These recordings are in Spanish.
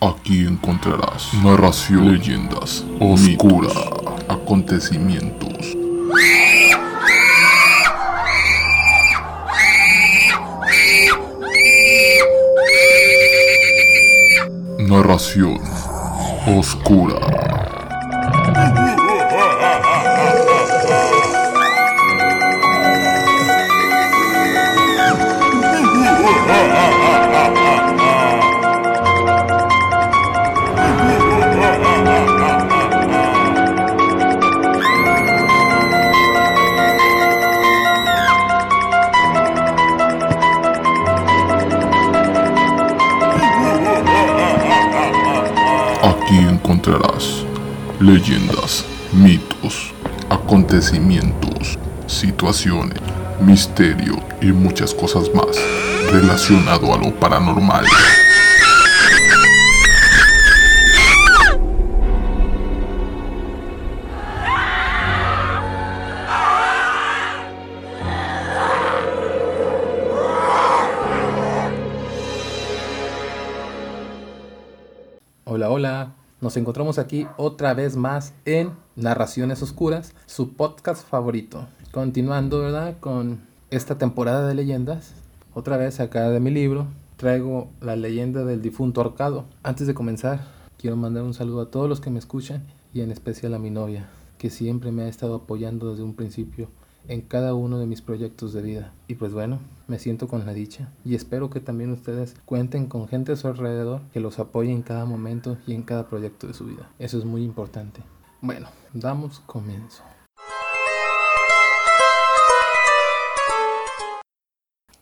Aquí encontrarás narración, leyendas, oscura, acontecimientos. Narración oscura. Leyendas, mitos, acontecimientos, situaciones, misterio y muchas cosas más relacionado a lo paranormal. Nos encontramos aquí otra vez más en Narraciones Oscuras, su podcast favorito. Continuando, ¿verdad? Con esta temporada de leyendas. Otra vez acá de mi libro traigo la leyenda del difunto ahorcado. Antes de comenzar, quiero mandar un saludo a todos los que me escuchan y en especial a mi novia, que siempre me ha estado apoyando desde un principio en cada uno de mis proyectos de vida. Y pues bueno, me siento con la dicha y espero que también ustedes cuenten con gente a su alrededor que los apoye en cada momento y en cada proyecto de su vida. Eso es muy importante. Bueno, damos comienzo.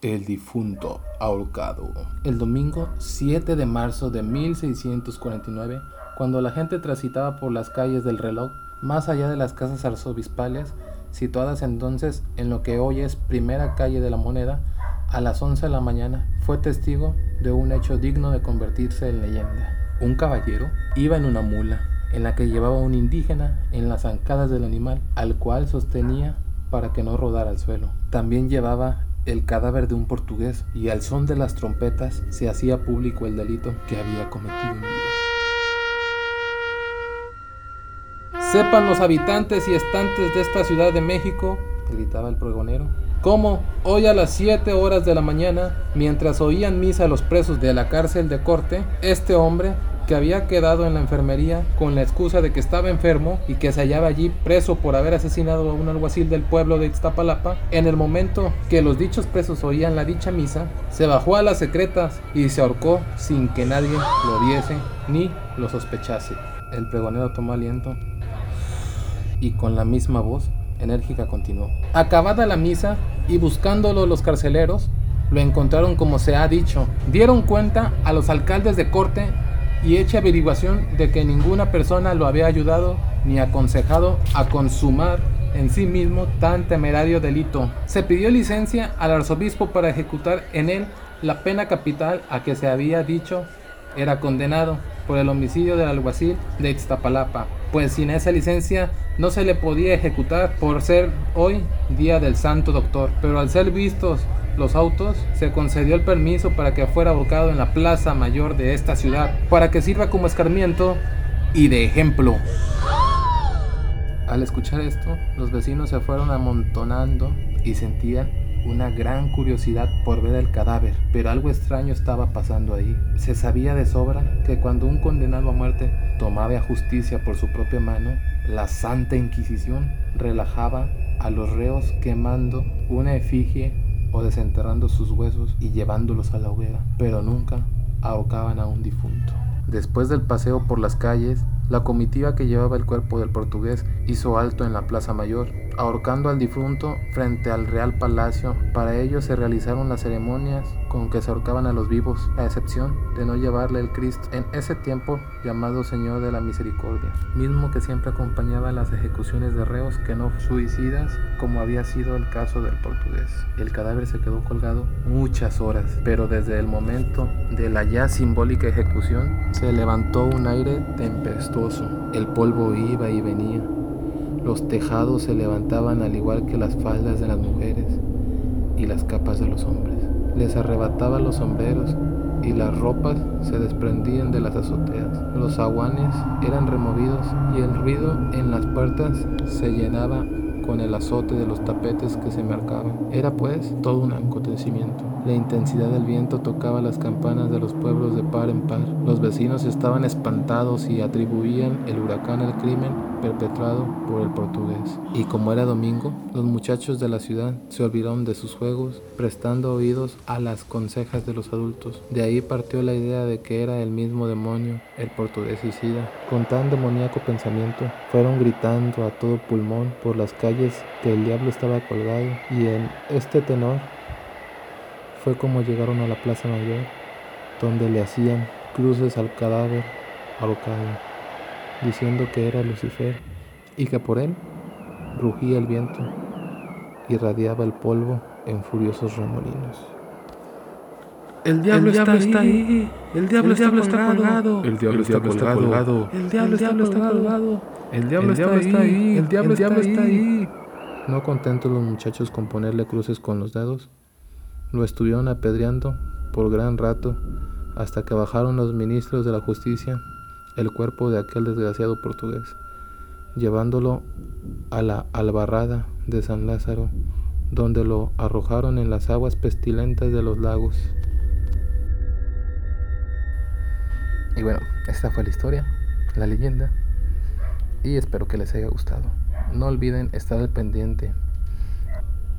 El difunto ahorcado. El domingo 7 de marzo de 1649, cuando la gente transitaba por las calles del reloj, más allá de las casas arzobispales, situadas entonces en lo que hoy es primera calle de la moneda, a las 11 de la mañana fue testigo de un hecho digno de convertirse en leyenda. Un caballero iba en una mula, en la que llevaba un indígena en las zancadas del animal, al cual sostenía para que no rodara al suelo. También llevaba el cadáver de un portugués y al son de las trompetas se hacía público el delito que había cometido en vida. Sepan los habitantes y estantes de esta ciudad de México, gritaba el pregonero, cómo hoy a las 7 horas de la mañana, mientras oían misa los presos de la cárcel de corte, este hombre que había quedado en la enfermería con la excusa de que estaba enfermo y que se hallaba allí preso por haber asesinado a un alguacil del pueblo de Iztapalapa, en el momento que los dichos presos oían la dicha misa, se bajó a las secretas y se ahorcó sin que nadie lo viese ni lo sospechase. El pregonero tomó aliento y con la misma voz enérgica continuó. Acabada la misa y buscándolo los carceleros, lo encontraron como se ha dicho. Dieron cuenta a los alcaldes de corte y hecha averiguación de que ninguna persona lo había ayudado ni aconsejado a consumar en sí mismo tan temerario delito. Se pidió licencia al arzobispo para ejecutar en él la pena capital a que se había dicho era condenado por el homicidio del alguacil de Ixtapalapa, pues sin esa licencia no se le podía ejecutar por ser hoy día del Santo Doctor, pero al ser vistos los autos, se concedió el permiso para que fuera ahorcado en la plaza mayor de esta ciudad, para que sirva como escarmiento y de ejemplo. Al escuchar esto, los vecinos se fueron amontonando y sentían una gran curiosidad por ver el cadáver, pero algo extraño estaba pasando ahí. Se sabía de sobra que cuando un condenado a muerte tomaba justicia por su propia mano, la Santa Inquisición relajaba a los reos quemando una efigie o desenterrando sus huesos y llevándolos a la hoguera, pero nunca ahorcaban a un difunto. Después del paseo por las calles, la comitiva que llevaba el cuerpo del portugués hizo alto en la Plaza Mayor, ahorcando al difunto frente al Real Palacio. Para ello se realizaron las ceremonias con que se ahorcaban a los vivos, a excepción de no llevarle el Cristo en ese tiempo llamado Señor de la Misericordia, mismo que siempre acompañaba las ejecuciones de reos que no suicidas, como había sido el caso del portugués. El cadáver se quedó colgado muchas horas, pero desde el momento de la ya simbólica ejecución se levantó un aire tempestuoso. El polvo iba y venía. Los tejados se levantaban al igual que las faldas de las mujeres y las capas de los hombres. Les arrebataba los sombreros y las ropas se desprendían de las azoteas. Los aguanes eran removidos y el ruido en las puertas se llenaba con el azote de los tapetes que se marcaban. Era pues todo un acontecimiento. La intensidad del viento tocaba las campanas de los pueblos de par en par. Los vecinos estaban espantados y atribuían el huracán al crimen perpetrado por el portugués. Y como era domingo, los muchachos de la ciudad se olvidaron de sus juegos, prestando oídos a las consejas de los adultos. De ahí partió la idea de que era el mismo demonio, el portugués suicida. Con tan demoníaco pensamiento, fueron gritando a todo pulmón por las calles que el diablo estaba colgado, y en este tenor fue como llegaron a la Plaza Mayor, donde le hacían cruces al cadáver ahorcado, diciendo que era Lucifer y que por él rugía el viento y radiaba el polvo en furiosos remolinos. El diablo, está, ahí. El diablo, está, colgado. El diablo está colgado. El diablo está colgado. El diablo está ahí. El diablo está ahí. No contentos los muchachos con ponerle cruces con los dedos, lo estuvieron apedreando por gran rato hasta que bajaron los ministros de la justicia el cuerpo de aquel desgraciado portugués, llevándolo a la albarrada de San Lázaro, donde lo arrojaron en las aguas pestilentas de los lagos. Y bueno, esta fue la historia, la leyenda, y espero que les haya gustado. No olviden estar al pendiente.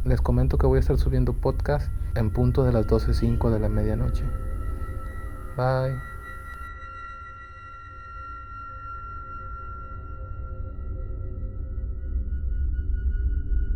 Les comento que voy a estar subiendo podcast en punto de las 12.05 de la medianoche. Bye.